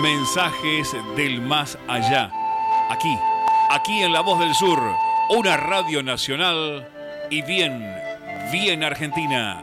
Mensajes del más allá. Aquí, aquí en La Voz del Sur, una radio nacional y bien, bien argentina.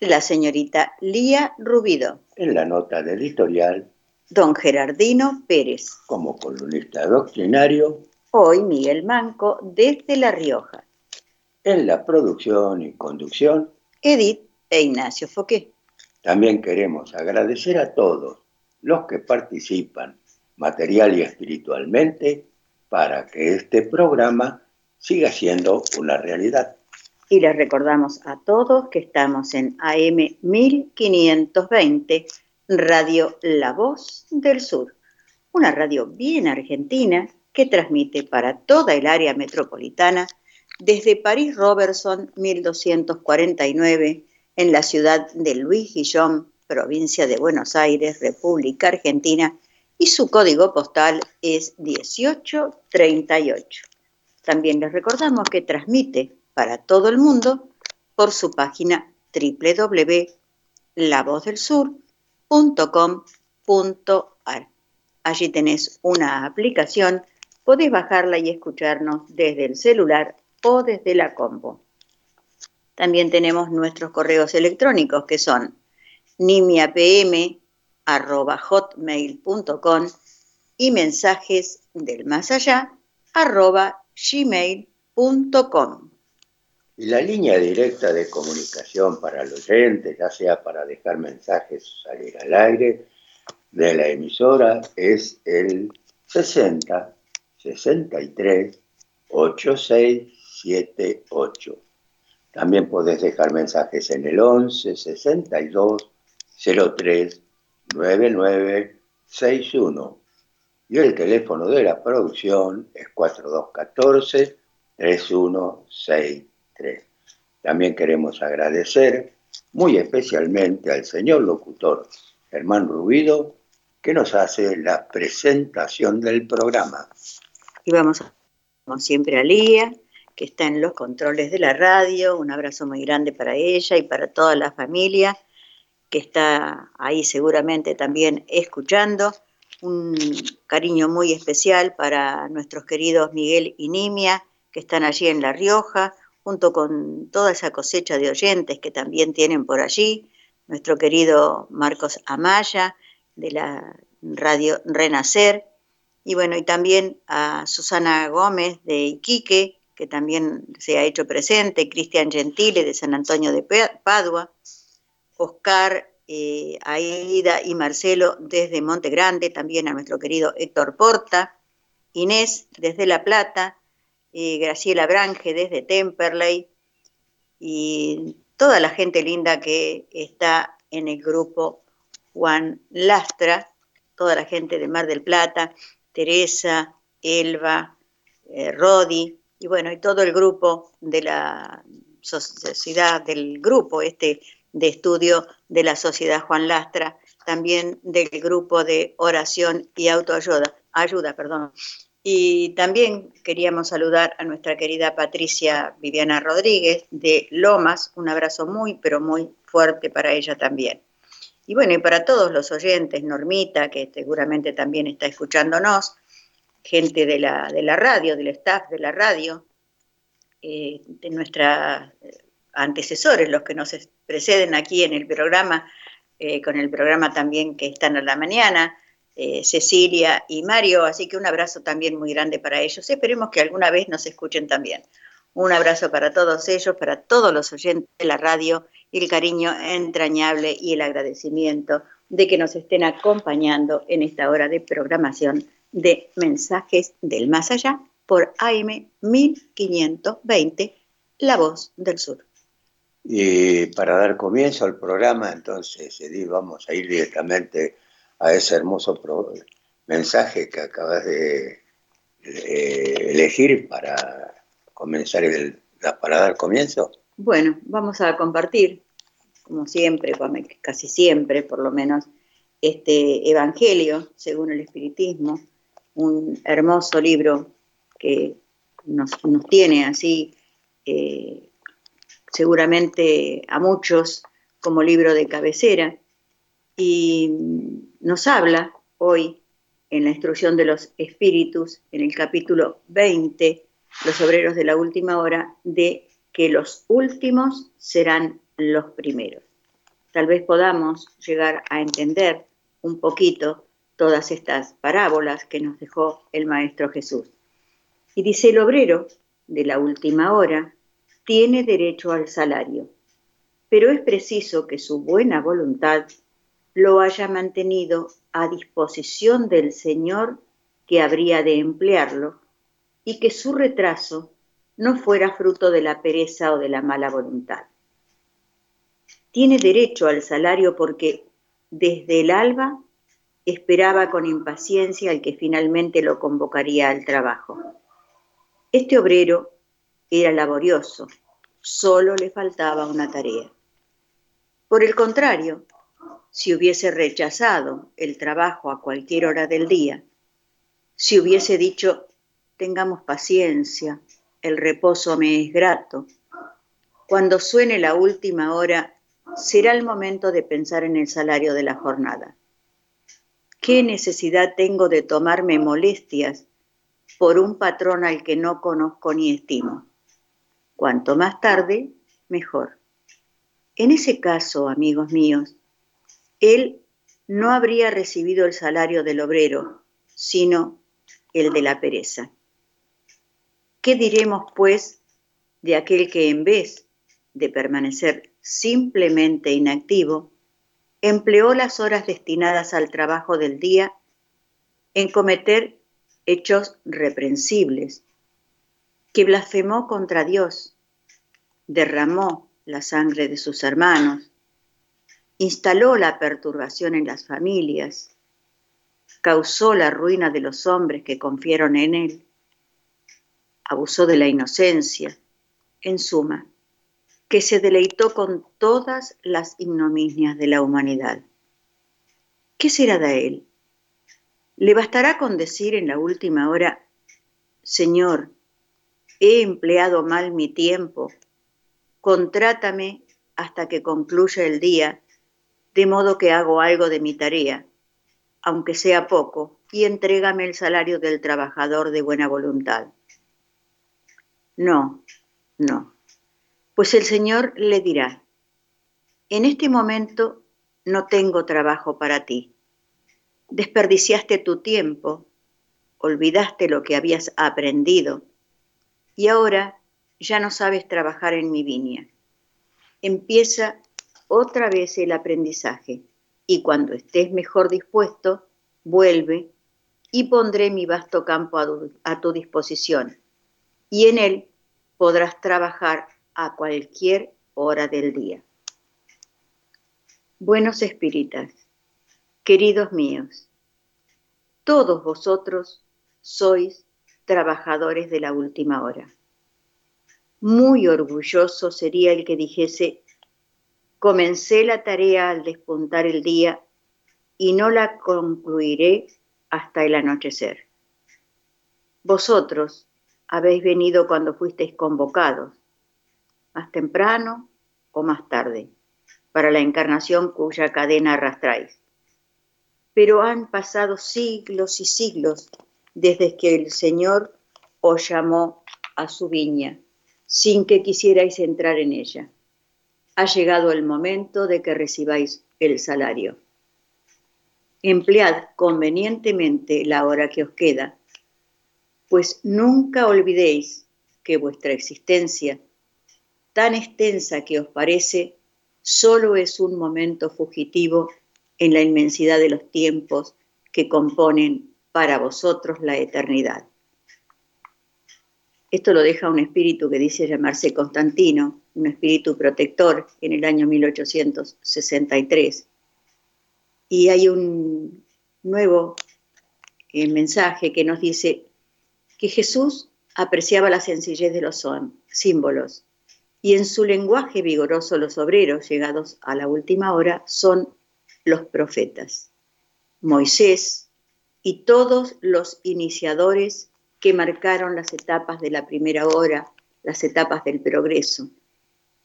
la señorita Lía Rubido. En la nota de editorial, don Gerardino Pérez. Como columnista doctrinario, hoy Miguel Manco desde La Rioja. En la producción y conducción, Edith e Ignacio Foqué. También queremos agradecer a todos los que participan material y espiritualmente para que este programa siga siendo una realidad. Y les recordamos a todos que estamos en AM 1520, Radio La Voz del Sur, una radio bien argentina que transmite para toda el área metropolitana desde París Robertson 1249 en la ciudad de Luis Guillón, provincia de Buenos Aires, República Argentina, y su código postal es 1838. También les recordamos que transmite para todo el mundo por su página www.lavozdelsur.com.ar. Allí tenés una aplicación, podés bajarla y escucharnos desde el celular o desde la combo. También tenemos nuestros correos electrónicos que son nimiapm.hotmail.com y mensajes del más allá gmail.com. Y la línea directa de comunicación para los oyentes, ya sea para dejar mensajes salir al aire de la emisora, es el 60 63 8678. También podés dejar mensajes en el 11 62 03 9961. Y el teléfono de la producción es 4214 3163. También queremos agradecer muy especialmente al señor locutor Germán Rubido, que nos hace la presentación del programa. Y vamos, como siempre, a Lía, que está en los controles de la radio. Un abrazo muy grande para ella y para toda la familia que está ahí seguramente también escuchando. Un cariño muy especial para nuestros queridos Miguel y Nimia, que están allí en La Rioja junto con toda esa cosecha de oyentes que también tienen por allí, nuestro querido Marcos Amaya de la radio Renacer, y bueno, y también a Susana Gómez de Iquique, que también se ha hecho presente, Cristian Gentile de San Antonio de Padua, Oscar, eh, Aida y Marcelo desde Monte Grande, también a nuestro querido Héctor Porta, Inés desde La Plata, Graciela Brange desde Temperley y toda la gente linda que está en el grupo Juan Lastra, toda la gente de Mar del Plata, Teresa, Elba, eh, Rodi, y bueno, y todo el grupo de la sociedad, del grupo este de estudio de la Sociedad Juan Lastra, también del grupo de oración y autoayuda, ayuda, perdón. Y también queríamos saludar a nuestra querida Patricia Viviana Rodríguez de Lomas, un abrazo muy, pero muy fuerte para ella también. Y bueno, y para todos los oyentes, Normita, que seguramente también está escuchándonos, gente de la, de la radio, del staff de la radio, eh, de nuestros eh, antecesores, los que nos preceden aquí en el programa, eh, con el programa también que están a la mañana, Cecilia y Mario, así que un abrazo también muy grande para ellos. Esperemos que alguna vez nos escuchen también. Un abrazo para todos ellos, para todos los oyentes de la radio, el cariño entrañable y el agradecimiento de que nos estén acompañando en esta hora de programación de mensajes del más allá por AM 1520, La Voz del Sur. Y para dar comienzo al programa, entonces, Edith, vamos a ir directamente a ese hermoso mensaje que acabas de elegir para comenzar el, para dar comienzo. Bueno, vamos a compartir, como siempre, casi siempre por lo menos, este Evangelio según el Espiritismo, un hermoso libro que nos, tiene así eh, seguramente a muchos como libro de cabecera y nos habla hoy en la instrucción de los espíritus, en el capítulo 20, los obreros de la última hora, de que los últimos serán los primeros. Tal vez podamos llegar a entender un poquito todas estas parábolas que nos dejó el Maestro Jesús. Y dice el obrero de la última hora tiene derecho al salario, pero es preciso que su buena voluntad lo haya mantenido a disposición del Señor que habría de emplearlo y que su retraso no fuera fruto de la pereza o de la mala voluntad. Tiene derecho al salario porque desde el alba esperaba con impaciencia al que finalmente lo convocaría al trabajo. Este obrero era laborioso, solo le faltaba una tarea. Por el contrario, si hubiese rechazado el trabajo a cualquier hora del día, si hubiese dicho, tengamos paciencia, el reposo me es grato, cuando suene la última hora, será el momento de pensar en el salario de la jornada. ¿Qué necesidad tengo de tomarme molestias por un patrón al que no conozco ni estimo? Cuanto más tarde, mejor. En ese caso, amigos míos, él no habría recibido el salario del obrero, sino el de la pereza. ¿Qué diremos, pues, de aquel que en vez de permanecer simplemente inactivo, empleó las horas destinadas al trabajo del día en cometer hechos reprensibles, que blasfemó contra Dios, derramó la sangre de sus hermanos, instaló la perturbación en las familias, causó la ruina de los hombres que confiaron en él, abusó de la inocencia, en suma, que se deleitó con todas las ignominias de la humanidad. ¿Qué será de él? ¿Le bastará con decir en la última hora, Señor, he empleado mal mi tiempo, contrátame hasta que concluya el día, de modo que hago algo de mi tarea, aunque sea poco, y entrégame el salario del trabajador de buena voluntad? No, no pues el Señor le dirá, en este momento no tengo trabajo para ti. Desperdiciaste tu tiempo, olvidaste lo que habías aprendido y ahora ya no sabes trabajar en mi viña. Empieza otra vez el aprendizaje y cuando estés mejor dispuesto, vuelve y pondré mi vasto campo a tu, disposición y en él podrás trabajar a cualquier hora del día. Buenos espíritas, Queridos míos, todos vosotros sois trabajadores de la última hora. Muy orgulloso sería el que dijese, comencé la tarea al despuntar el día y no la concluiré hasta el anochecer. Vosotros habéis venido cuando fuisteis convocados, más temprano o más tarde, para la encarnación cuya cadena arrastráis. Pero han pasado siglos y siglos desde que el Señor os llamó a su viña, sin que quisierais entrar en ella. Ha llegado el momento de que recibáis el salario. Emplead convenientemente la hora que os queda, pues nunca olvidéis que vuestra existencia, tan extensa que os parece, solo es un momento fugitivo en la inmensidad de los tiempos que componen para vosotros la eternidad. Esto lo deja un espíritu que dice llamarse Constantino, un espíritu protector en el año 1863. Y hay un nuevo eh, mensaje que nos dice que Jesús apreciaba la sencillez de los símbolos y en su lenguaje vigoroso los obreros llegados a la última hora son los profetas, Moisés y todos los iniciadores que marcaron las etapas de la primera hora, las etapas del progreso,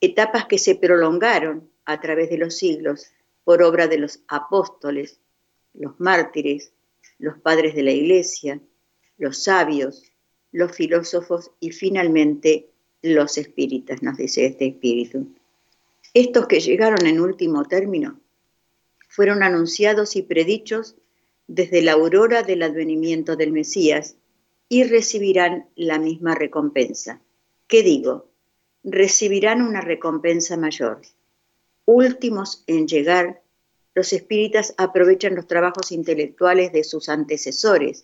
etapas que se prolongaron a través de los siglos por obra de los apóstoles, los mártires, los padres de la iglesia, los sabios, los filósofos y finalmente los espíritas, nos dice este espíritu. Estos que llegaron en último término fueron anunciados y predichos desde la aurora del advenimiento del Mesías y recibirán la misma recompensa. ¿Qué digo? Recibirán una recompensa mayor. Últimos en llegar, los espíritas aprovechan los trabajos intelectuales de sus antecesores,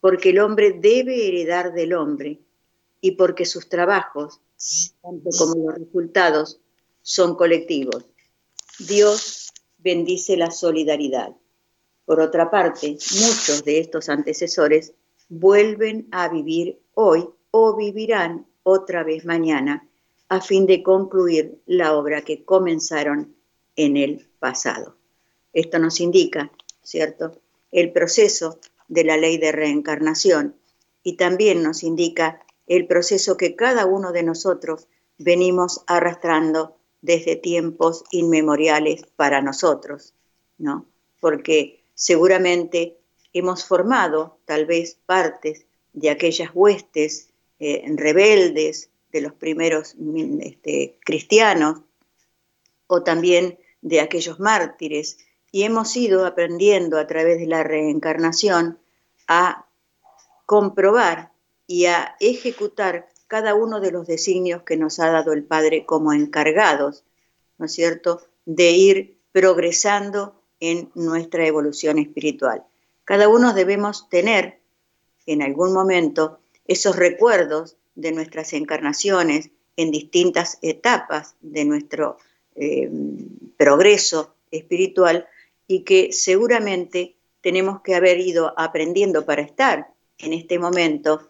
porque el hombre debe heredar del hombre y porque sus trabajos, tanto como los resultados, son colectivos. Dios bendice la solidaridad. Por otra parte, muchos de estos antecesores vuelven a vivir hoy o vivirán otra vez mañana a fin de concluir la obra que comenzaron en el pasado. Esto nos indica, ¿cierto?, el proceso de la ley de reencarnación y también nos indica el proceso que cada uno de nosotros venimos arrastrando desde tiempos inmemoriales para nosotros, ¿no? Porque seguramente hemos formado tal vez partes de aquellas huestes eh, rebeldes de los primeros este, cristianos o también de aquellos mártires y hemos ido aprendiendo a través de la reencarnación a comprobar y a ejecutar cada uno de los designios que nos ha dado el Padre como encargados, ¿no es cierto?, de ir progresando en nuestra evolución espiritual. Cada uno debemos tener en algún momento esos recuerdos de nuestras encarnaciones en distintas etapas de nuestro eh, progreso espiritual y que seguramente tenemos que haber ido aprendiendo para estar en este momento,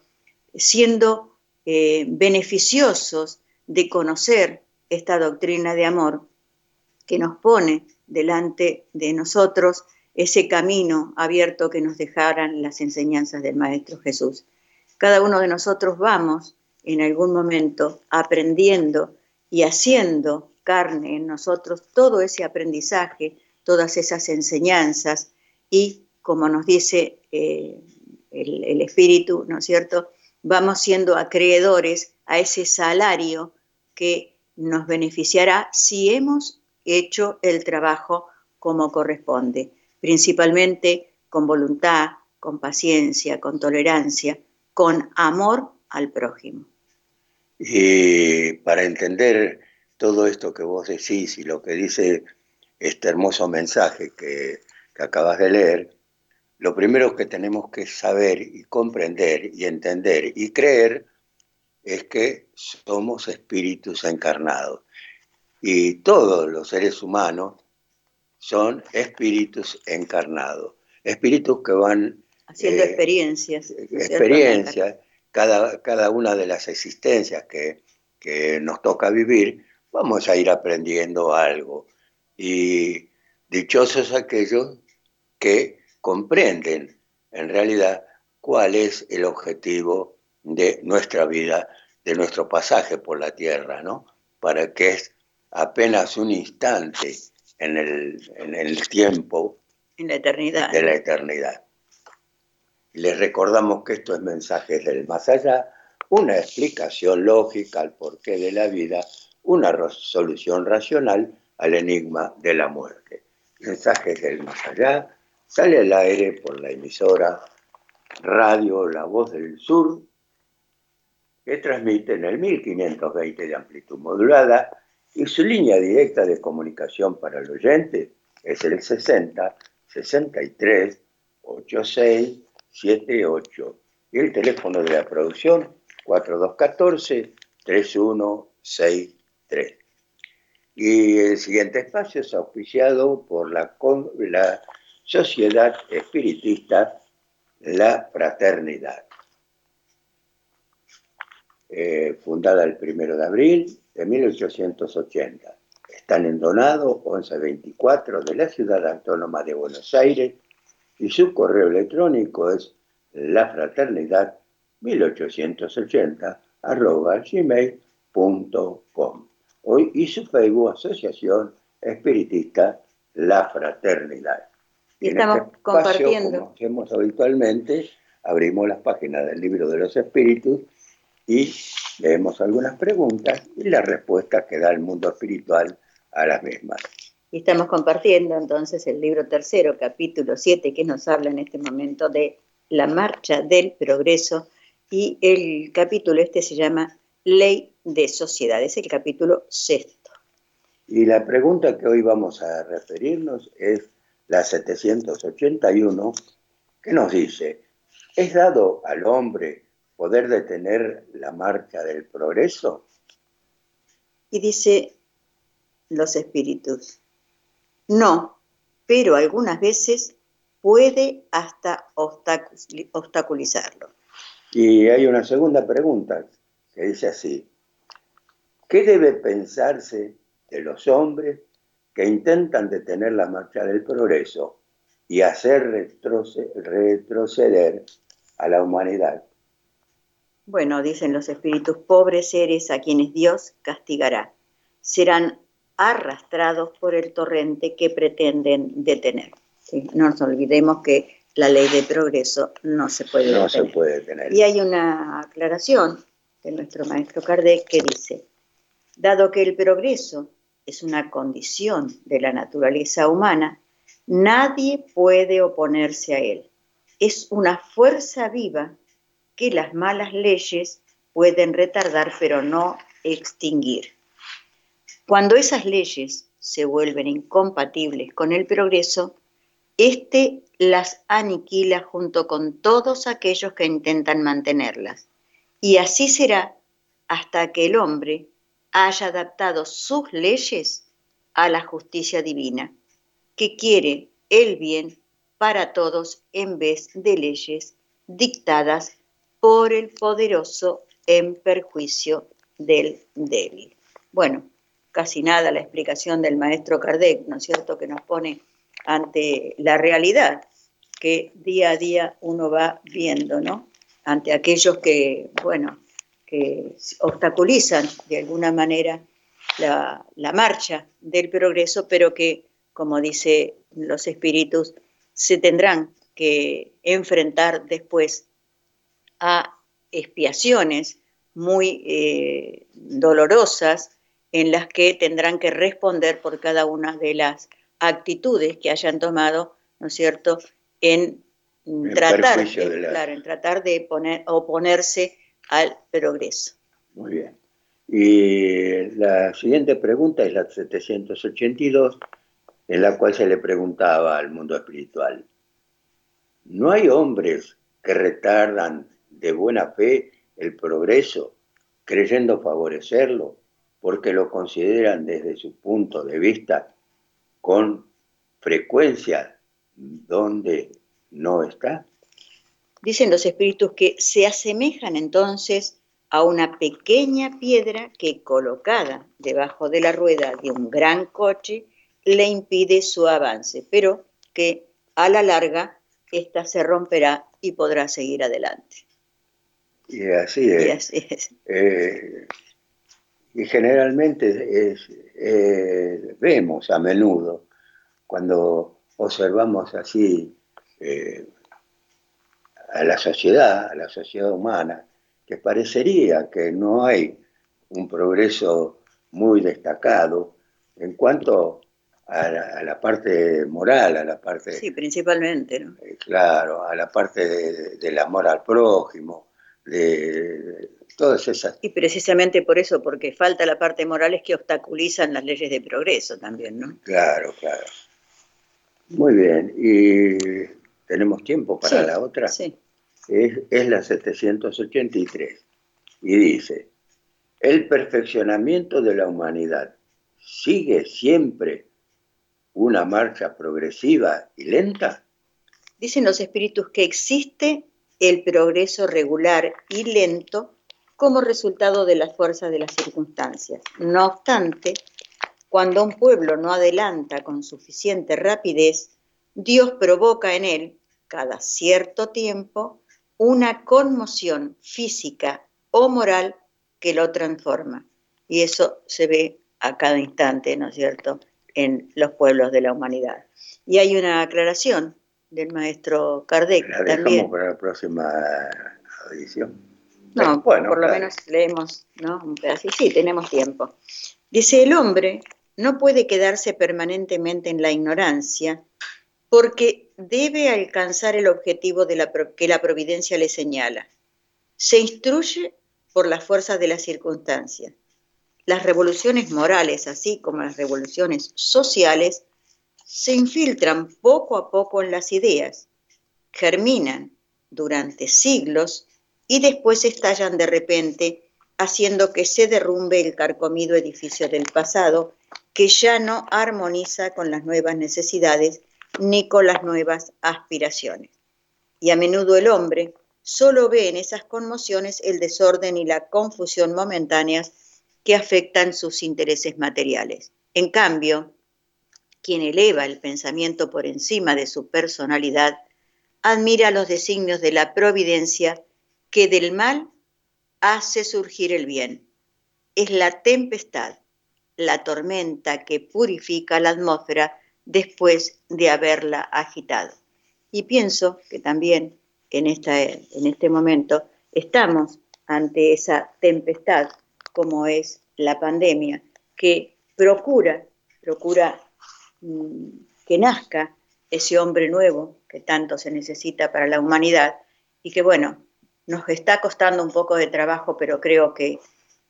siendo eh, beneficiosos de conocer esta doctrina de amor que nos pone delante de nosotros ese camino abierto que nos dejaran las enseñanzas del Maestro Jesús. Cada uno de nosotros vamos en algún momento aprendiendo y haciendo carne en nosotros todo ese aprendizaje todas esas enseñanzas y, como nos dice eh, el, Espíritu, ¿no es cierto?, vamos siendo acreedores a ese salario que nos beneficiará si hemos hecho el trabajo como corresponde, principalmente con voluntad, con paciencia, con tolerancia, con amor al prójimo. Y para entender todo esto que vos decís y lo que dice este hermoso mensaje que, acabas de leer, lo primero que tenemos que saber y comprender y entender y creer es que somos espíritus encarnados. Y todos los seres humanos son espíritus encarnados, espíritus que van... Haciendo eh, experiencias. Experiencias, cada, cada una de las existencias que, que nos toca vivir, vamos a ir aprendiendo algo. Y dichosos aquellos que comprenden en realidad cuál es el objetivo de nuestra vida, de nuestro pasaje por la tierra, ¿no? Para que es apenas un instante en el, en el tiempo. En la eternidad. De la eternidad. Les recordamos que esto es Mensajes del Más Allá, una explicación lógica al porqué de la vida, una solución racional al enigma de la muerte. Mensajes del Más Allá sale al aire por la emisora Radio La Voz del Sur, que transmite en el 1520 de amplitud modulada y su línea directa de comunicación para el oyente es el 60 63 86 78 y el teléfono de la producción 4214 3163. Y el siguiente espacio es auspiciado por la, la Sociedad Espiritista La Fraternidad, eh, fundada el primero de abril de 1880. Están en Donado 1124 de la Ciudad Autónoma de Buenos Aires y su correo electrónico es lafraternidad1880 arroba gmail.com. Hoy y su Facebook Asociación Espiritista La Fraternidad. Y estamos este compartiendo. Como hacemos habitualmente, abrimos las páginas del libro de los espíritus y leemos algunas preguntas y las respuestas que da el mundo espiritual a las mismas. Y estamos compartiendo entonces el libro tercero, capítulo 7, que nos habla en este momento de la marcha del progreso y el capítulo este se llama Ley de Sociedades, el capítulo sexto. Y la pregunta que hoy vamos a referirnos es la 781, que nos dice, ¿es dado al hombre poder detener la marcha del progreso? Y dice los espíritus, no, pero algunas veces puede hasta obstaculizarlo. Y hay una segunda pregunta que dice así, ¿qué debe pensarse de los hombres que intentan detener la marcha del progreso y hacer retroceder a la humanidad? Bueno, dicen los espíritus, pobres seres a quienes Dios castigará, serán arrastrados por el torrente que pretenden detener. No nos olvidemos que la ley de progreso no se puede no Se puede detener. Y hay una aclaración de nuestro maestro Kardec que dice, dado que el progreso es una condición de la naturaleza humana, nadie puede oponerse a él. Es una fuerza viva que las malas leyes pueden retardar pero no extinguir. Cuando esas leyes se vuelven incompatibles con el progreso, éste las aniquila junto con todos aquellos que intentan mantenerlas. Y así será hasta que el hombre haya adaptado sus leyes a la justicia divina, que quiere el bien para todos en vez de leyes dictadas por el poderoso en perjuicio del débil. Bueno, casi nada la explicación del maestro Kardec, ¿no es cierto?, que nos pone ante la realidad que día a día uno va viendo, ¿no? Ante aquellos que, bueno, que obstaculizan de alguna manera la, la marcha del progreso, pero que, como dice los espíritus, se tendrán que enfrentar después a expiaciones muy eh, dolorosas en las que tendrán que responder por cada una de las actitudes que hayan tomado, ¿no es cierto?, en, tratar, de en tratar de poner, oponerse al progreso. Muy bien. Y la siguiente pregunta es la 782, en la cual se le preguntaba al mundo espiritual, ¿no hay hombres que retardan de buena fe el progreso, creyendo favorecerlo, porque lo consideran desde su punto de vista con frecuencia donde no está? Dicen los espíritus que se asemejan entonces a una pequeña piedra que colocada debajo de la rueda de un gran coche le impide su avance, pero que a la larga ésta se romperá y podrá seguir adelante. Y así es. Y, eh, generalmente eh, vemos a menudo, cuando observamos así eh, a la sociedad, a la sociedad humana, que parecería que no hay un progreso muy destacado en cuanto a la, parte moral, a la parte... Sí, principalmente, ¿no? Eh, claro, a la parte del amor al prójimo, de, todas esas... Y precisamente por eso, porque falta la parte moral, es que obstaculizan las leyes de progreso también, ¿no? Claro, claro. Muy bien, ¿y tenemos tiempo para la otra? Sí es, la 783 y dice, el perfeccionamiento de la humanidad sigue siempre una marcha progresiva y lenta? Dicen los espíritus que existe el progreso regular y lento como resultado de las fuerzas de las circunstancias. No obstante, cuando un pueblo no adelanta con suficiente rapidez, Dios provoca en él, cada cierto tiempo, una conmoción física o moral que lo transforma. Y eso se ve a cada instante, ¿no es cierto?, en los pueblos de la humanidad. Y hay una aclaración del maestro Kardec. La dejamos para la próxima edición. No, bueno, por lo menos leemos ¿no? un pedacito. Sí, tenemos tiempo. Dice, el hombre no puede quedarse permanentemente en la ignorancia porque debe alcanzar el objetivo de la, que la providencia le señala. Se instruye por las fuerzas de las circunstancias. Las revoluciones morales, así como las revoluciones sociales, se infiltran poco a poco en las ideas, germinan durante siglos y después estallan de repente, haciendo que se derrumbe el carcomido edificio del pasado, que ya no armoniza con las nuevas necesidades ni con las nuevas aspiraciones. Y a menudo el hombre solo ve en esas conmociones el desorden y la confusión momentáneas que afectan sus intereses materiales. En cambio, quien eleva el pensamiento por encima de su personalidad, admira los designios de la providencia que del mal hace surgir el bien. Es la tempestad, la tormenta que purifica la atmósfera después de haberla agitado. Y pienso que también en, esta, en este momento estamos ante esa tempestad como es la pandemia, que procura, procura mm, que nazca ese hombre nuevo que tanto se necesita para la humanidad y que bueno, nos está costando un poco de trabajo, pero creo que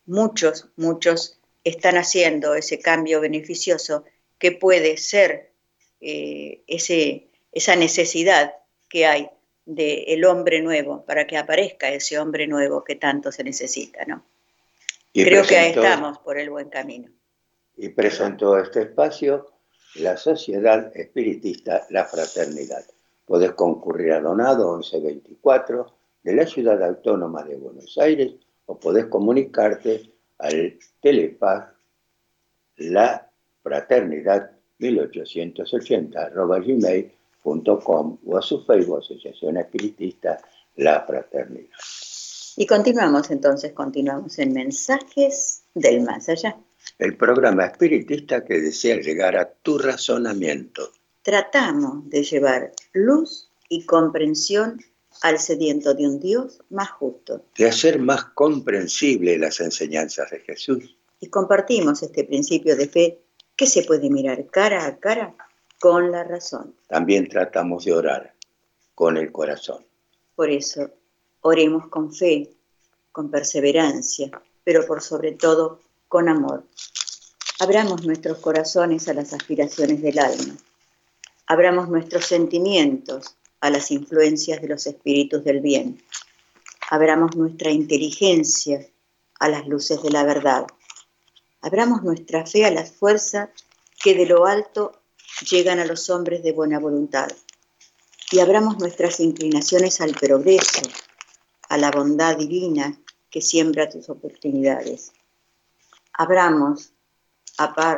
muchos, muchos están haciendo ese cambio beneficioso que puede ser eh, ese, esa necesidad que hay del hombre nuevo, para que aparezca ese hombre nuevo que tanto se necesita, ¿no? Creo que ahí estamos por el buen camino. Y presentó este espacio la Sociedad Espiritista La Fraternidad. Podés concurrir a Donado 1124 de la Ciudad Autónoma de Buenos Aires o podés comunicarte al Telepaz La Fraternidad 1880 gmail.com o a su Facebook Asociación Espiritista La Fraternidad. Y continuamos entonces, continuamos en Mensajes del Más Allá. El programa espiritista que desea llegar a tu razonamiento. Tratamos de llevar luz y comprensión al sediento de un Dios más justo. De hacer más comprensible las enseñanzas de Jesús. Y compartimos este principio de fe que se puede mirar cara a cara con la razón. También tratamos de orar con el corazón. Por eso, oremos con fe, con perseverancia, pero por sobre todo con amor. Abramos nuestros corazones a las aspiraciones del alma. Abramos nuestros sentimientos a las influencias de los espíritus del bien. Abramos nuestra inteligencia a las luces de la verdad Abramos nuestra fe a la fuerza que de lo alto llegan a los hombres de buena voluntad y abramos nuestras inclinaciones al progreso, a la bondad divina que siembra tus oportunidades. Abramos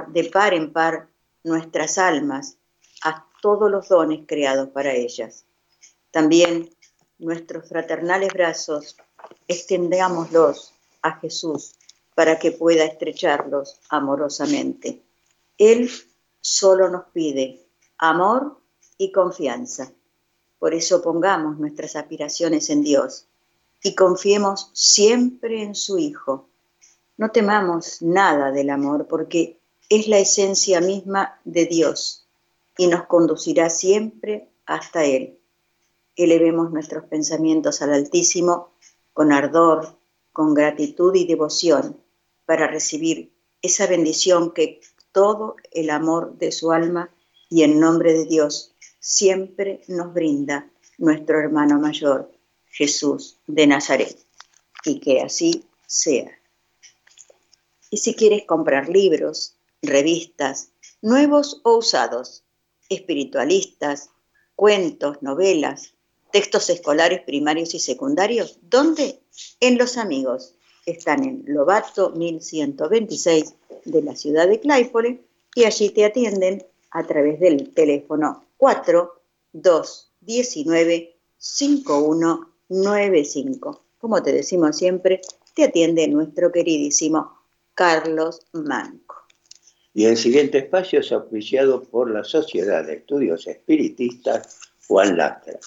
de par en par nuestras almas a todos los dones creados para ellas. También nuestros fraternales brazos extendámoslos a Jesús para que pueda estrecharlos amorosamente. Él solo nos pide amor y confianza. Por eso pongamos nuestras aspiraciones en Dios y confiemos siempre en su Hijo. No temamos nada del amor porque es la esencia misma de Dios y nos conducirá siempre hasta Él. Elevemos nuestros pensamientos al Altísimo con ardor, con gratitud y devoción para recibir esa bendición que todo el amor de su alma y en nombre de Dios siempre nos brinda nuestro hermano mayor, Jesús de Nazaret. Y que así sea. Y si quieres comprar libros, revistas, nuevos o usados, espiritualistas, cuentos, novelas, textos escolares primarios y secundarios. ¿Dónde? En Los Amigos. Están en Lobato 1126 de la ciudad de Claypole y allí te atienden a través del teléfono 4219 5195. Como te decimos siempre, te atiende nuestro queridísimo Carlos Manco. Y el siguiente espacio es auspiciado por la Sociedad de Estudios Espiritistas Juan Lastra,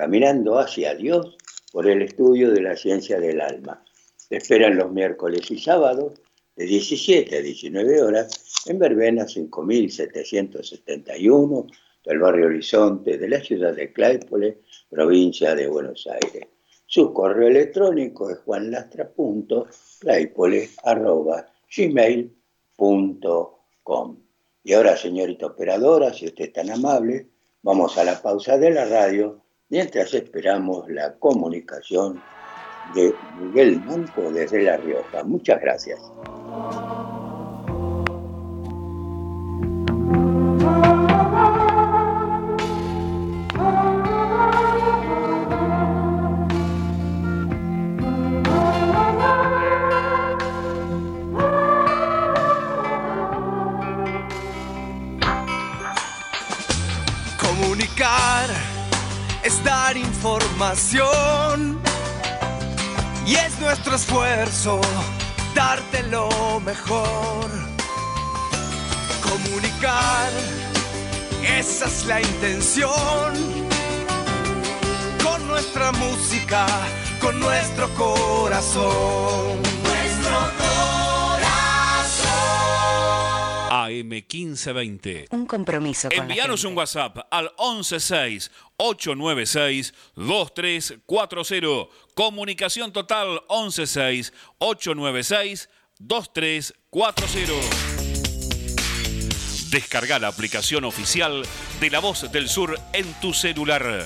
caminando hacia Dios por el estudio de la ciencia del alma. Te esperan los miércoles y sábados de 17 a 19 horas en Verbena 5771 del barrio Horizonte de la ciudad de Claypole, provincia de Buenos Aires. Su correo electrónico es juanlastra.claypole.gmail.com y ahora, señorita operadora, si usted es tan amable, vamos a la pausa de la radio mientras esperamos la comunicación de Miguel Manco desde La Rioja. Muchas gracias. Y es nuestro esfuerzo darte lo mejor. Comunicar, esa es la intención. Con nuestra música, con nuestro corazón. AM1520. Un compromiso con Envíanos la gente. un WhatsApp al 116-896-2340. Comunicación total 116-896-2340. Descarga la aplicación oficial de La Voz del Sur en tu celular.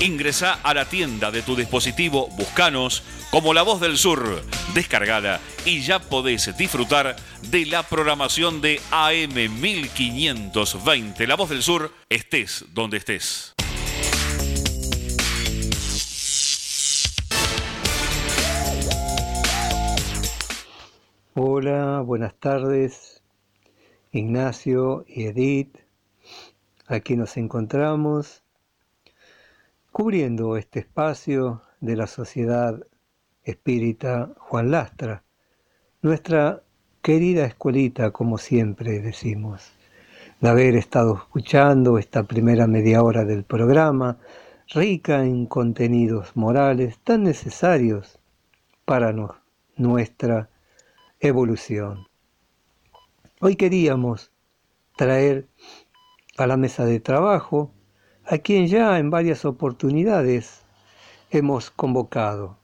Ingresa a la tienda de tu dispositivo, buscanos como La Voz del Sur. Descargala y ya podés disfrutar de la programación de AM 1520. La Voz del Sur, estés donde estés. Hola, buenas tardes, Ignacio y Edith. Aquí nos encontramos cubriendo este espacio de la Sociedad Espírita Juan Lastra, nuestra querida escuelita, como siempre decimos, de haber estado escuchando esta primera media hora del programa, rica en contenidos morales tan necesarios para nuestra evolución. Hoy queríamos traer a la mesa de trabajo a quien ya en varias oportunidades hemos convocado,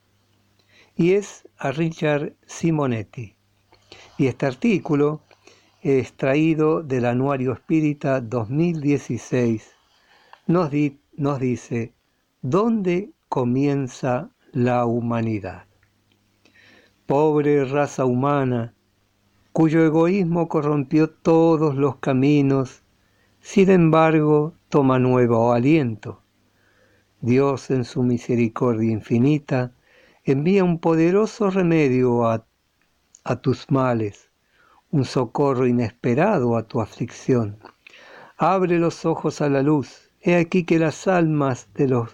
y es a Richard Simonetti. Y este artículo extraído del Anuario Espírita 2016. Nos, nos dice, ¿dónde comienza la humanidad? pobre raza humana, cuyo egoísmo corrompió todos los caminos, sin embargo, toma nuevo aliento. Dios en su misericordia infinita envía un poderoso remedio a, a tus males, un socorro inesperado a tu aflicción. Abre los ojos a la luz. He aquí que las almas de los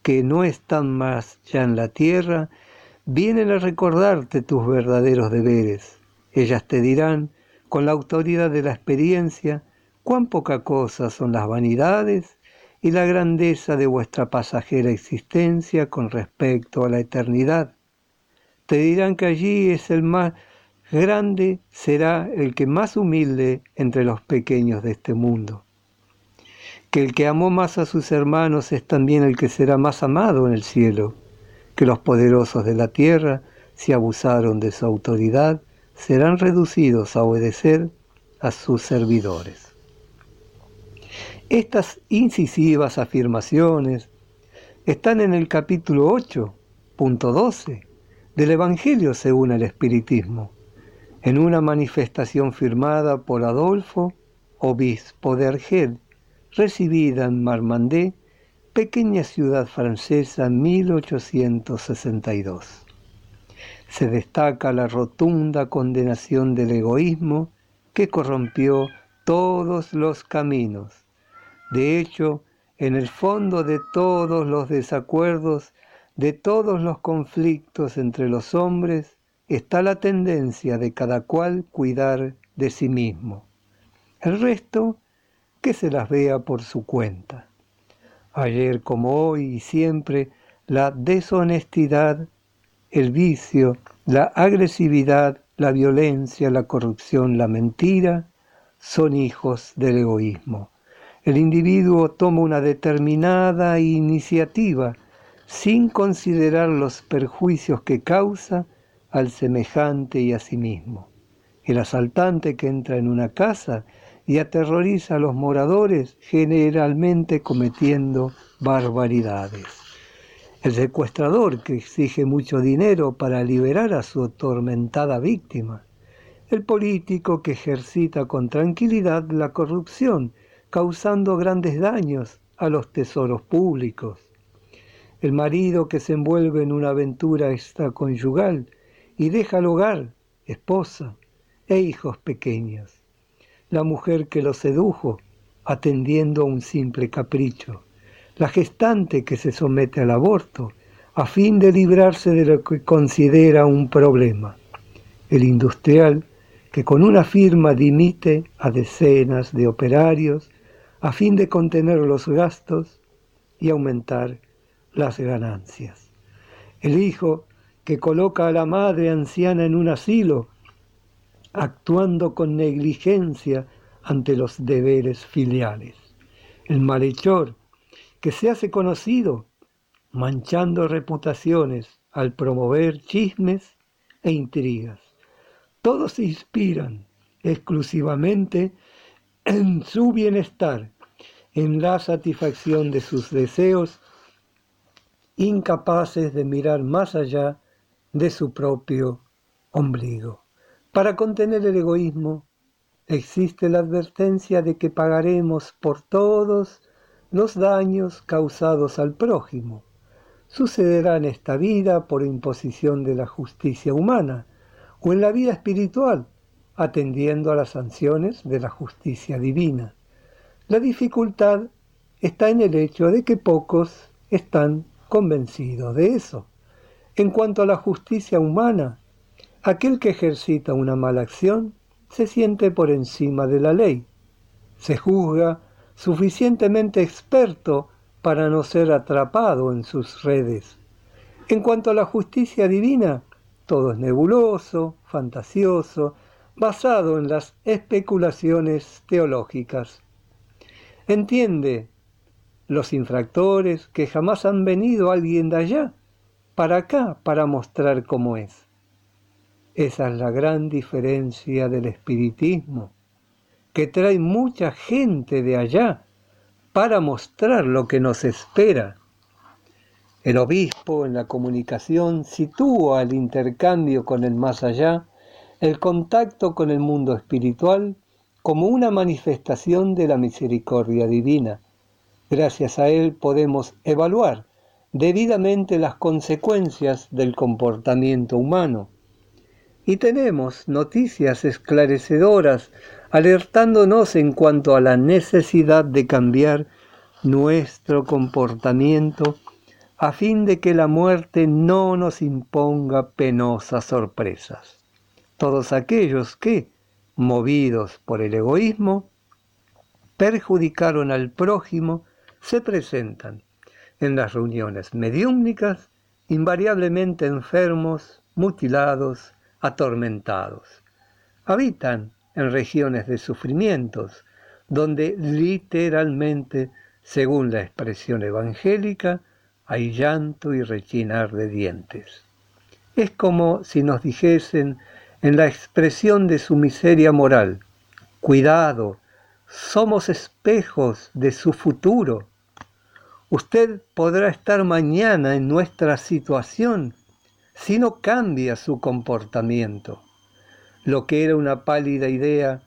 que no están más ya en la tierra vienen a recordarte tus verdaderos deberes. Ellas te dirán, con la autoridad de la experiencia, cuán poca cosa son las vanidades y la grandeza de vuestra pasajera existencia con respecto a la eternidad. Te dirán que allí es el más grande, será el que más humilde entre los pequeños de este mundo. Que el que amó más a sus hermanos es también el que será más amado en el cielo. Que los poderosos de la tierra, si abusaron de su autoridad, serán reducidos a obedecer a sus servidores. Estas incisivas afirmaciones están en el capítulo 8.12 del Evangelio según el Espiritismo, en una manifestación firmada por Adolfo, obispo de Argel, recibida en Marmandé, pequeña ciudad francesa en 1862. Se destaca la rotunda condenación del egoísmo que corrompió todos los caminos de hecho, en el fondo de todos los desacuerdos, de todos los conflictos entre los hombres, está la tendencia de cada cual cuidar de sí mismo. El resto, que se las vea por su cuenta. Ayer como hoy y siempre, la deshonestidad, el vicio, la agresividad, la violencia, la corrupción, la mentira, son hijos del egoísmo el individuo toma una determinada iniciativa sin considerar los perjuicios que causa al semejante y a sí mismo. El asaltante que entra en una casa y aterroriza a los moradores generalmente cometiendo barbaridades. El secuestrador que exige mucho dinero para liberar a su atormentada víctima. El político que ejercita con tranquilidad la corrupción causando grandes daños a los tesoros públicos. El marido que se envuelve en una aventura extraconyugal y deja el hogar, esposa e hijos pequeños. La mujer que lo sedujo atendiendo a un simple capricho. La gestante que se somete al aborto a fin de librarse de lo que considera un problema. El industrial que con una firma dimite a decenas de operarios a fin de contener los gastos y aumentar las ganancias. El hijo que coloca a la madre anciana en un asilo, actuando con negligencia ante los deberes filiales. El malhechor que se hace conocido manchando reputaciones al promover chismes e intrigas. Todos se inspiran exclusivamente en su bienestar, en la satisfacción de sus deseos, incapaces de mirar más allá de su propio ombligo. Para contener el egoísmo existe la advertencia de que pagaremos por todos los daños causados al prójimo. Sucederá en esta vida por imposición de la justicia humana o en la vida espiritual atendiendo a las sanciones de la justicia divina. La dificultad está en el hecho de que pocos están convencidos de eso. En cuanto a la justicia humana, aquel que ejercita una mala acción se siente por encima de la ley. Se juzga suficientemente experto para no ser atrapado en sus redes. En cuanto a la justicia divina, todo es nebuloso, fantasioso, basado en las especulaciones teológicas. Entiende los infractores que jamás han venido alguien de allá para acá para mostrar cómo es. Esa es la gran diferencia del espiritismo, que trae mucha gente de allá para mostrar lo que nos espera. El obispo en la comunicación sitúa el intercambio con el más allá el contacto con el mundo espiritual como una manifestación de la misericordia divina. Gracias a él podemos evaluar debidamente las consecuencias del comportamiento humano. Y tenemos noticias esclarecedoras alertándonos en cuanto a la necesidad de cambiar nuestro comportamiento a fin de que la muerte no nos imponga penosas sorpresas. Todos aquellos que, movidos por el egoísmo, perjudicaron al prójimo, se presentan en las reuniones mediúmnicas invariablemente enfermos, mutilados, atormentados. Habitan en regiones de sufrimientos, donde literalmente, según la expresión evangélica, hay llanto y rechinar de dientes. Es como si nos dijesen en la expresión de su miseria moral, cuidado, somos espejos de su futuro. Usted podrá estar mañana en nuestra situación si no cambia su comportamiento. Lo que era una pálida idea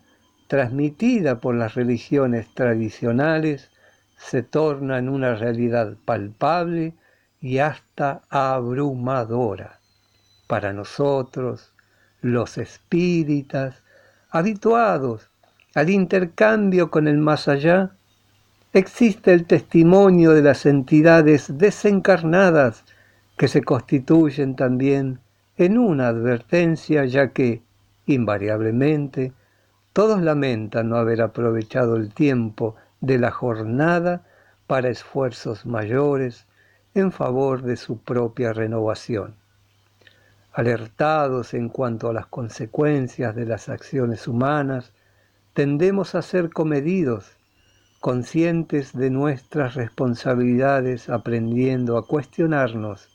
transmitida por las religiones tradicionales se torna en una realidad palpable y hasta abrumadora. Para nosotros, los espíritas, habituados al intercambio con el más allá, existe el testimonio de las entidades desencarnadas que se constituyen también en una advertencia, ya que, invariablemente, todos lamentan no haber aprovechado el tiempo de la jornada para esfuerzos mayores en favor de su propia renovación. Alertados en cuanto a las consecuencias de las acciones humanas, tendemos a ser comedidos, conscientes de nuestras responsabilidades, aprendiendo a cuestionarnos,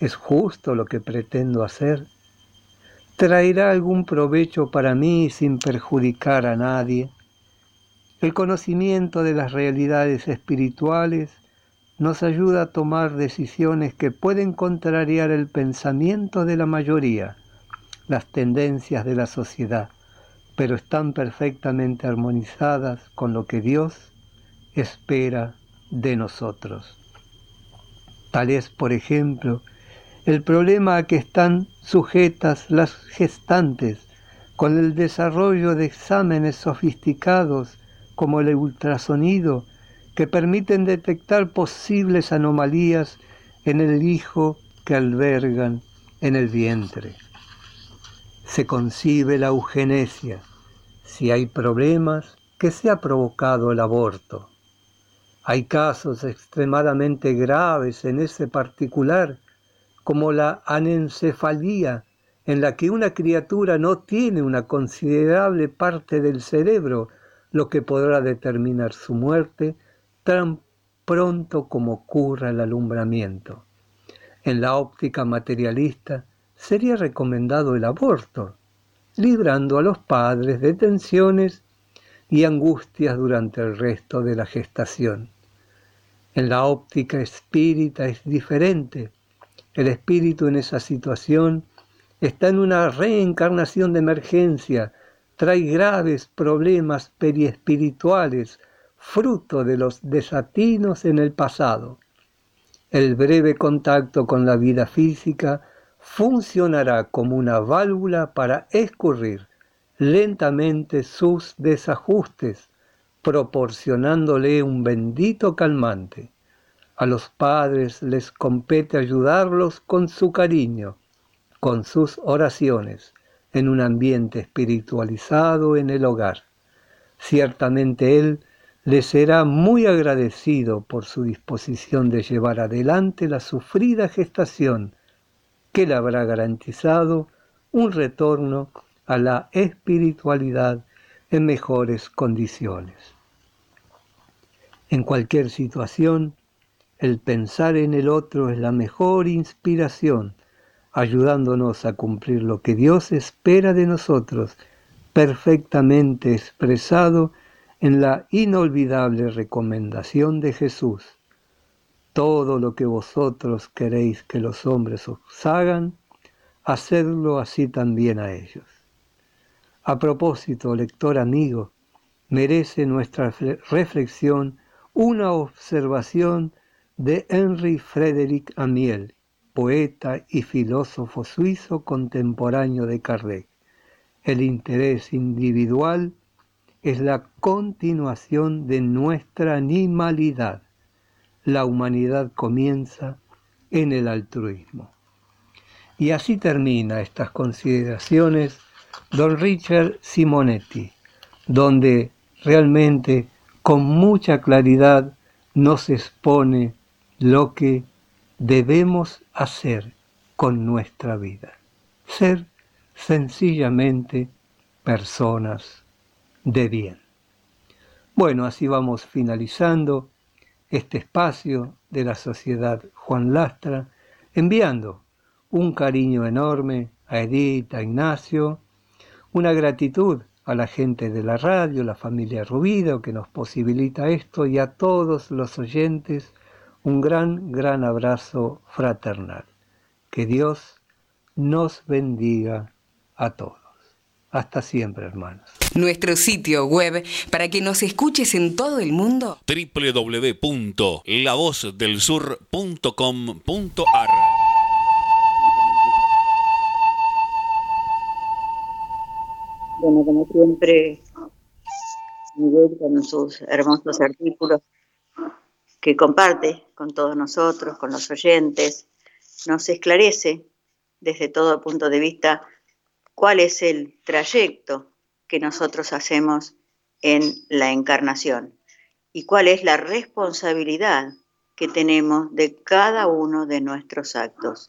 ¿es justo lo que pretendo hacer? ¿Traerá algún provecho para mí sin perjudicar a nadie? El conocimiento de las realidades espirituales nos ayuda a tomar decisiones que pueden contrariar el pensamiento de la mayoría, las tendencias de la sociedad, pero están perfectamente armonizadas con lo que Dios espera de nosotros. Tal es, por ejemplo, el problema a que están sujetas las gestantes con el desarrollo de exámenes sofisticados como el ultrasonido, que permiten detectar posibles anomalías en el hijo que albergan en el vientre. Se concibe la eugenesia. Si hay problemas, que se ha provocado el aborto. Hay casos extremadamente graves en ese particular, como la anencefalía, en la que una criatura no tiene una considerable parte del cerebro lo que podrá determinar su muerte tan pronto como ocurra el alumbramiento. En la óptica materialista sería recomendado el aborto, librando a los padres de tensiones y angustias durante el resto de la gestación. En la óptica espírita es diferente. El espíritu en esa situación está en una reencarnación de emergencia trae graves problemas periespirituales, fruto de los desatinos en el pasado. El breve contacto con la vida física funcionará como una válvula para escurrir lentamente sus desajustes, proporcionándole un bendito calmante. A los padres les compete ayudarlos con su cariño, con sus oraciones en un ambiente espiritualizado en el hogar. Ciertamente Él le será muy agradecido por su disposición de llevar adelante la sufrida gestación que le habrá garantizado un retorno a la espiritualidad en mejores condiciones. En cualquier situación, el pensar en el otro es la mejor inspiración ayudándonos a cumplir lo que Dios espera de nosotros, perfectamente expresado en la inolvidable recomendación de Jesús. Todo lo que vosotros queréis que los hombres os hagan, hacedlo así también a ellos. A propósito, lector amigo, merece nuestra reflexión una observación de Henry Frederick Amiel, poeta y filósofo suizo contemporáneo de Kardec. El interés individual es la continuación de nuestra animalidad. La humanidad comienza en el altruismo. Y así termina estas consideraciones don Richard Simonetti, donde realmente con mucha claridad nos expone lo que debemos hacer con nuestra vida. Ser sencillamente personas de bien. Bueno, así vamos finalizando este espacio de la Sociedad Juan Lastra, enviando un cariño enorme a Edith, a Ignacio, una gratitud a la gente de la radio, la familia Rubido que nos posibilita esto y a todos los oyentes un gran, gran abrazo fraternal. Que Dios nos bendiga a todos. Hasta siempre, hermanos. Nuestro sitio web para que nos escuches en todo el mundo. www.lavozdelsur.com.ar Bueno, como siempre, Miguel con sus hermosos artículos que comparte con todos nosotros, con los oyentes, nos esclarece desde todo punto de vista cuál es el trayecto que nosotros hacemos en la encarnación y cuál es la responsabilidad que tenemos de cada uno de nuestros actos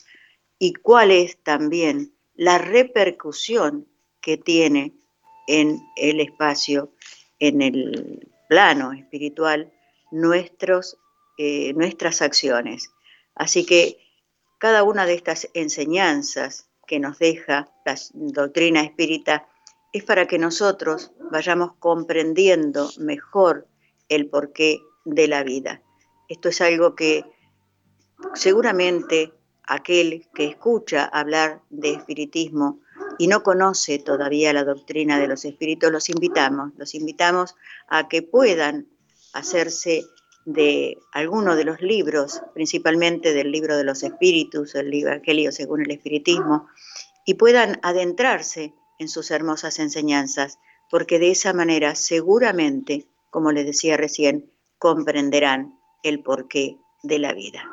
y cuál es también la repercusión que tiene en el espacio, en el plano espiritual, nuestros, eh, nuestras acciones. Así que cada una de estas enseñanzas que nos deja la doctrina espírita es para que nosotros vayamos comprendiendo mejor el porqué de la vida. Esto es algo que seguramente aquel que escucha hablar de espiritismo y no conoce todavía la doctrina de los espíritus, los invitamos, los invitamos a que puedan hacerse de alguno de los libros, principalmente del libro de los espíritus, el Evangelio según el espiritismo, y puedan adentrarse en sus hermosas enseñanzas, porque de esa manera seguramente, como les decía recién, comprenderán el porqué de la vida.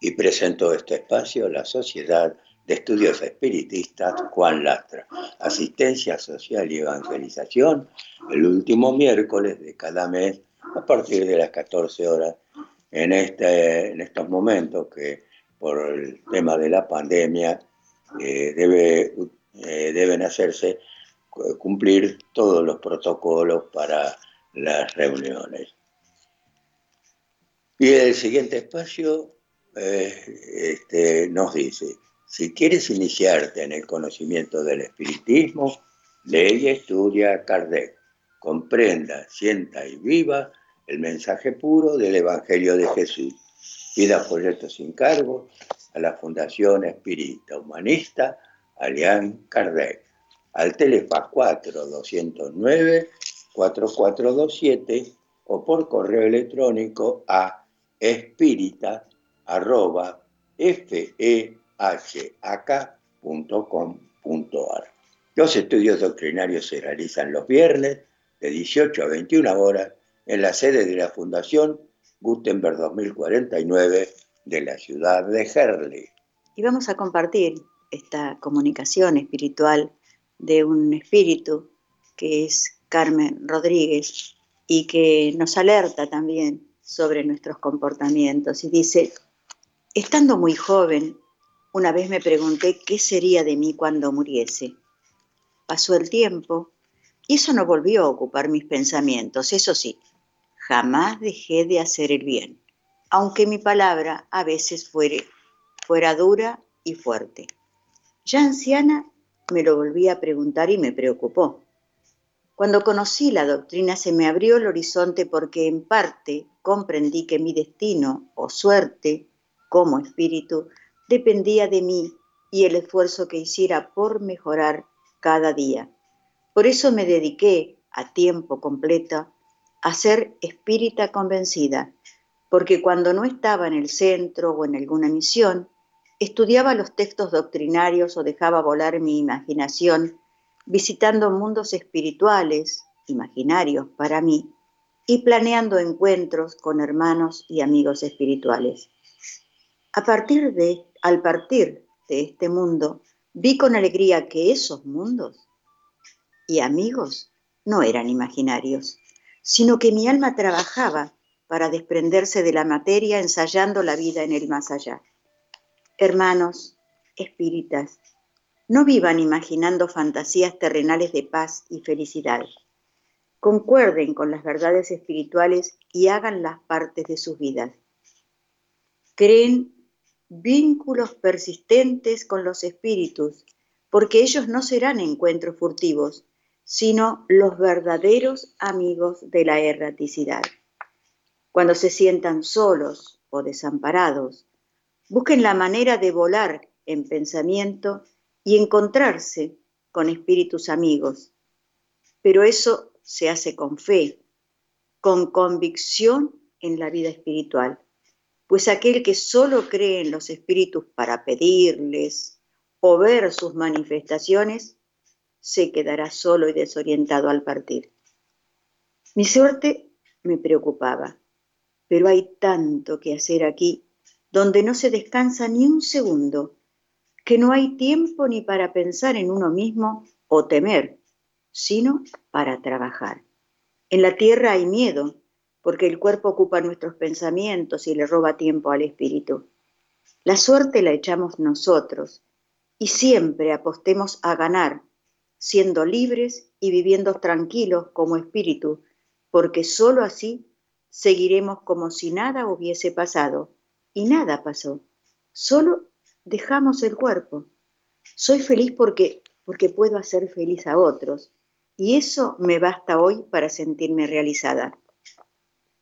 Y presento este espacio la Sociedad de Estudios Espiritistas Juan Lastra, Asistencia Social y Evangelización, el último miércoles de cada mes a partir de las 14 horas en, este, en estos momentos que por el tema de la pandemia eh, eh, deben hacerse cumplir todos los protocolos para las reuniones. Y el siguiente espacio eh, este, nos dice, si quieres iniciarte en el conocimiento del espiritismo, lee y estudia Kardec, comprenda, sienta y viva el mensaje puro del Evangelio de Jesús. Pida folletos sin cargo a la Fundación Espírita Humanista Alian Kardec, al teléfono 4209-4427 o por correo electrónico a espírita.fehak.com.ar. Los estudios doctrinarios se realizan los viernes de 18 a 21 horas en la sede de la Fundación Gutenberg 2049 de la ciudad de Herley. Y vamos a compartir esta comunicación espiritual de un espíritu que es Carmen Rodríguez y que nos alerta también sobre nuestros comportamientos y dice, estando muy joven, una vez me pregunté qué sería de mí cuando muriese. Pasó el tiempo y eso no volvió a ocupar mis pensamientos, eso sí, jamás dejé de hacer el bien, aunque mi palabra a veces fuera dura y fuerte. Ya anciana me lo volví a preguntar y me preocupó. Cuando conocí la doctrina se me abrió el horizonte porque en parte comprendí que mi destino o suerte como espíritu dependía de mí y el esfuerzo que hiciera por mejorar cada día. Por eso me dediqué a tiempo completo a ser espírita convencida, porque cuando no estaba en el centro o en alguna misión, estudiaba los textos doctrinarios o dejaba volar mi imaginación visitando mundos espirituales, imaginarios para mí, y planeando encuentros con hermanos y amigos espirituales. A partir de, al partir de este mundo, vi con alegría que esos mundos y amigos no eran imaginarios, sino que mi alma trabajaba para desprenderse de la materia ensayando la vida en el más allá. Hermanos, espíritas, no vivan imaginando fantasías terrenales de paz y felicidad. Concuerden con las verdades espirituales y hagan las partes de sus vidas. Creen vínculos persistentes con los espíritus, porque ellos no serán encuentros furtivos, sino los verdaderos amigos de la erraticidad. Cuando se sientan solos o desamparados, busquen la manera de volar en pensamiento y encontrarse con espíritus amigos. Pero eso se hace con fe, con convicción en la vida espiritual, pues aquel que solo cree en los espíritus para pedirles o ver sus manifestaciones, se quedará solo y desorientado al partir. Mi suerte me preocupaba, pero hay tanto que hacer aquí donde no se descansa ni un segundo que no hay tiempo ni para pensar en uno mismo o temer, sino para trabajar. En la tierra hay miedo, porque el cuerpo ocupa nuestros pensamientos y le roba tiempo al espíritu. La suerte la echamos nosotros y siempre apostemos a ganar, siendo libres y viviendo tranquilos como espíritu, porque sólo así seguiremos como si nada hubiese pasado. Y nada pasó, solo dejamos el cuerpo. Soy feliz porque, porque puedo hacer feliz a otros y eso me basta hoy para sentirme realizada.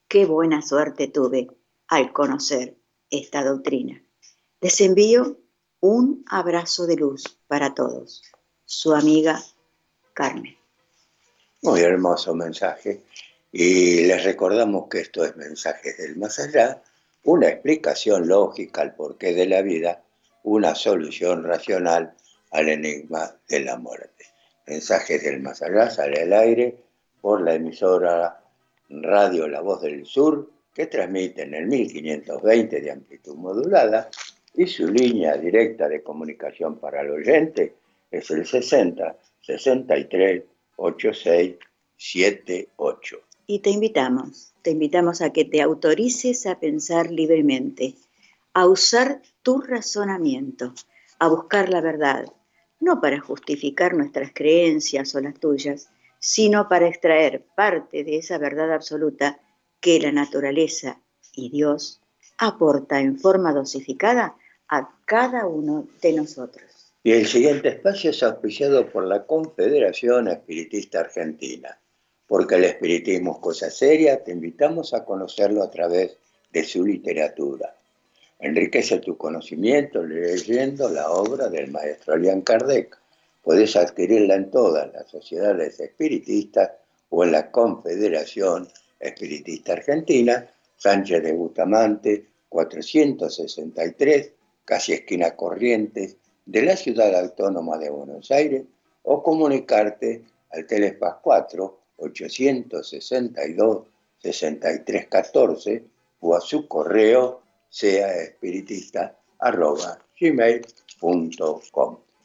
Qué buena suerte tuve al conocer esta doctrina. Les envío un abrazo de luz para todos. Su amiga Carmen. Muy hermoso mensaje. Y les recordamos que esto es Mensajes del Más Allá, una explicación lógica al porqué de la vida una solución racional al enigma de la muerte. Mensajes del más allá sale al aire por la emisora Radio La Voz del Sur, que transmite en el 1520 de amplitud modulada, y su línea directa de comunicación para el oyente es el 60 63 86 78. Y te invitamos, te invitamos a que te autorices a pensar libremente a usar tu razonamiento, a buscar la verdad, no para justificar nuestras creencias o las tuyas, sino para extraer parte de esa verdad absoluta que la naturaleza y Dios aporta en forma dosificada a cada uno de nosotros. Y el siguiente espacio es auspiciado por la Confederación Espiritista Argentina, porque el espiritismo es cosa seria, te invitamos a conocerlo a través de su literatura. Enriquece tu conocimiento leyendo la obra del maestro Alian Kardec. Puedes adquirirla en todas las sociedades espiritistas o en la Confederación Espiritista Argentina, Sánchez de Bustamante, 463, casi esquina Corrientes, de la Ciudad Autónoma de Buenos Aires, o comunicarte al Telespas 4 862 6314 o a su correo sea.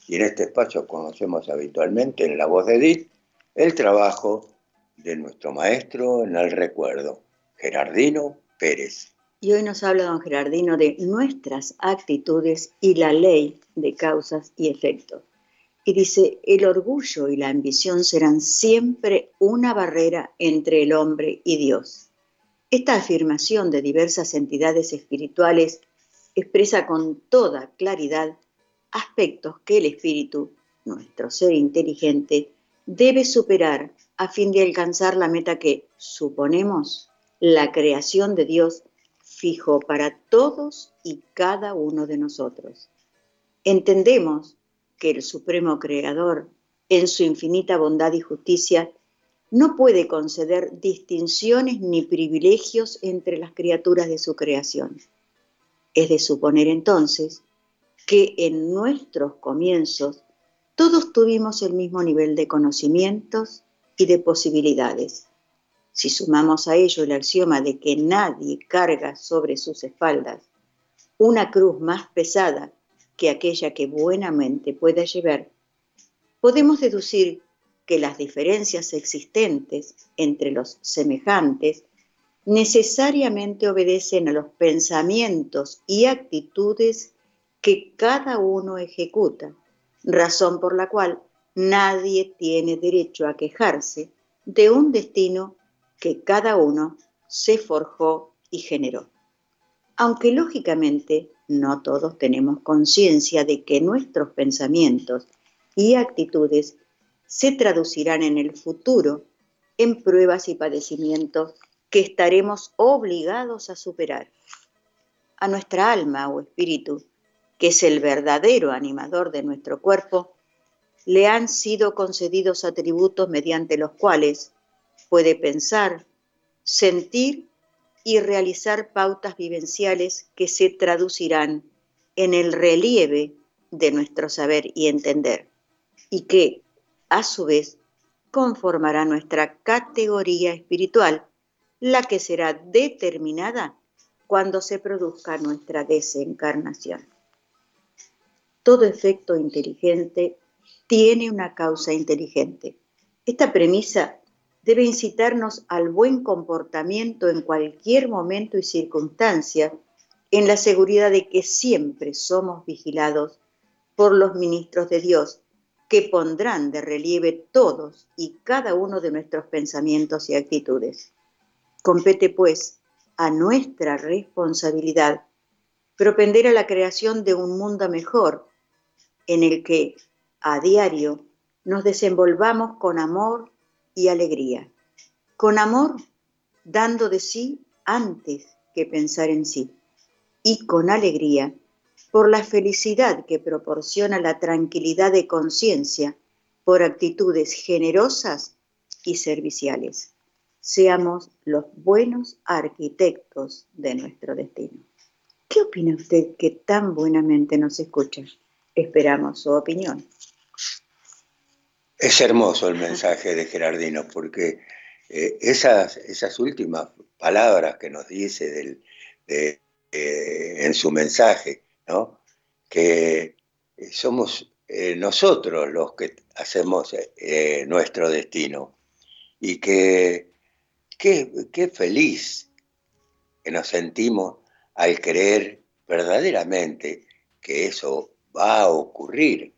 Y en este espacio conocemos habitualmente en la voz de Edith el trabajo de nuestro maestro en el recuerdo, Gerardino Pérez. Y hoy nos habla don Gerardino de nuestras actitudes y la ley de causas y efectos. Y dice, el orgullo y la ambición serán siempre una barrera entre el hombre y Dios. Esta afirmación de diversas entidades espirituales expresa con toda claridad aspectos que el espíritu, nuestro ser inteligente, debe superar a fin de alcanzar la meta que, suponemos, la creación de Dios fijó para todos y cada uno de nosotros. Entendemos que el Supremo Creador en su infinita bondad y justicia, no puede conceder distinciones ni privilegios entre las criaturas de su creación. Es de suponer entonces que en nuestros comienzos todos tuvimos el mismo nivel de conocimientos y de posibilidades. Si sumamos a ello el axioma de que nadie carga sobre sus espaldas una cruz más pesada que aquella que buenamente pueda llevar, podemos deducir que las diferencias existentes entre los semejantes necesariamente obedecen a los pensamientos y actitudes que cada uno ejecuta, razón por la cual nadie tiene derecho a quejarse de un destino que cada uno se forjó y generó. Aunque lógicamente no todos tenemos conciencia de que nuestros pensamientos y actitudes se traducirán en el futuro en pruebas y padecimientos que estaremos obligados a superar. A nuestra alma o espíritu, que es el verdadero animador de nuestro cuerpo, le han sido concedidos atributos mediante los cuales puede pensar, sentir y realizar pautas vivenciales que se traducirán en el relieve de nuestro saber y entender, y que, a su vez, conformará nuestra categoría espiritual, la que será determinada cuando se produzca nuestra desencarnación. Todo efecto inteligente tiene una causa inteligente. Esta premisa debe incitarnos al buen comportamiento en cualquier momento y circunstancia, en la seguridad de que siempre somos vigilados por los ministros de Dios que pondrán de relieve todos y cada uno de nuestros pensamientos y actitudes. Compete, pues, a nuestra responsabilidad propender a la creación de un mundo mejor, en el que, a diario, nos desenvolvamos con amor y alegría. Con amor, dando de sí antes que pensar en sí. Y con alegría, por la felicidad que proporciona la tranquilidad de conciencia por actitudes generosas y serviciales. Seamos los buenos arquitectos de nuestro destino. ¿Qué opina usted que tan buenamente nos escucha? Esperamos su opinión. Es hermoso el mensaje de Gerardino porque eh, esas, esas últimas palabras que nos dice eh, en su mensaje que eh, somos nosotros los que hacemos nuestro destino. Y que qué feliz que nos sentimos al creer verdaderamente que eso va a ocurrir,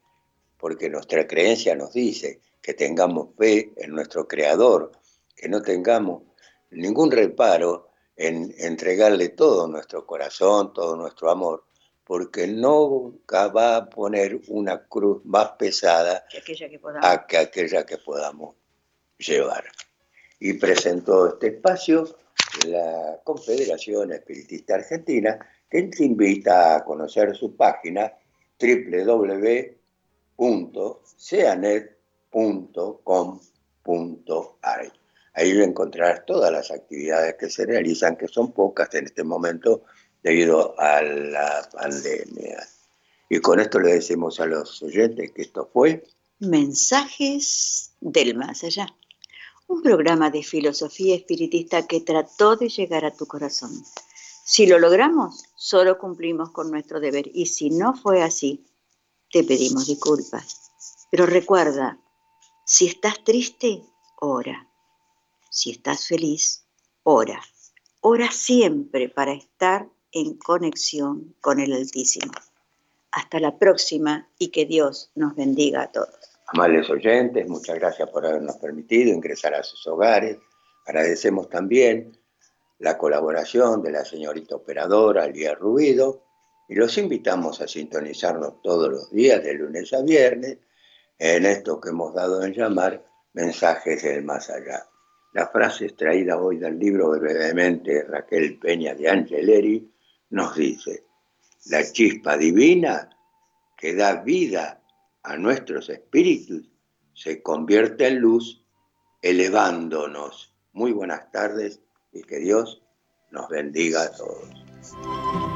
porque nuestra creencia nos dice que tengamos fe en nuestro Creador, que no tengamos ningún reparo en entregarle todo nuestro corazón, todo nuestro amor, porque nunca va a poner una cruz más pesada que aquella que podamos, a que aquella que podamos llevar. Y presentó este espacio la Confederación Espiritista Argentina, que te invita a conocer su página www.ceanet.com.ar. Ahí encontrarás todas las actividades que se realizan, que son pocas en este momento, debido a la pandemia. Y con esto le decimos a los oyentes que esto fue Mensajes del Más Allá, un programa de filosofía espiritista que trató de llegar a tu corazón. Si lo logramos, solo cumplimos con nuestro deber y si no fue así, te pedimos disculpas. Pero recuerda, si estás triste, ora. Si estás feliz, ora. Ora siempre para estar en conexión con el Altísimo. Hasta la próxima y que Dios nos bendiga a todos. Amables oyentes, muchas gracias por habernos permitido ingresar a sus hogares. Agradecemos también la colaboración de la señorita operadora Lía Rubido y los invitamos a sintonizarnos todos los días de lunes a viernes en esto que hemos dado en llamar mensajes del más allá. La frase extraída hoy del libro brevemente Raquel Peña de Angeleri nos dice, la chispa divina que da vida a nuestros espíritus se convierte en luz, elevándonos. Muy buenas tardes y que Dios nos bendiga a todos.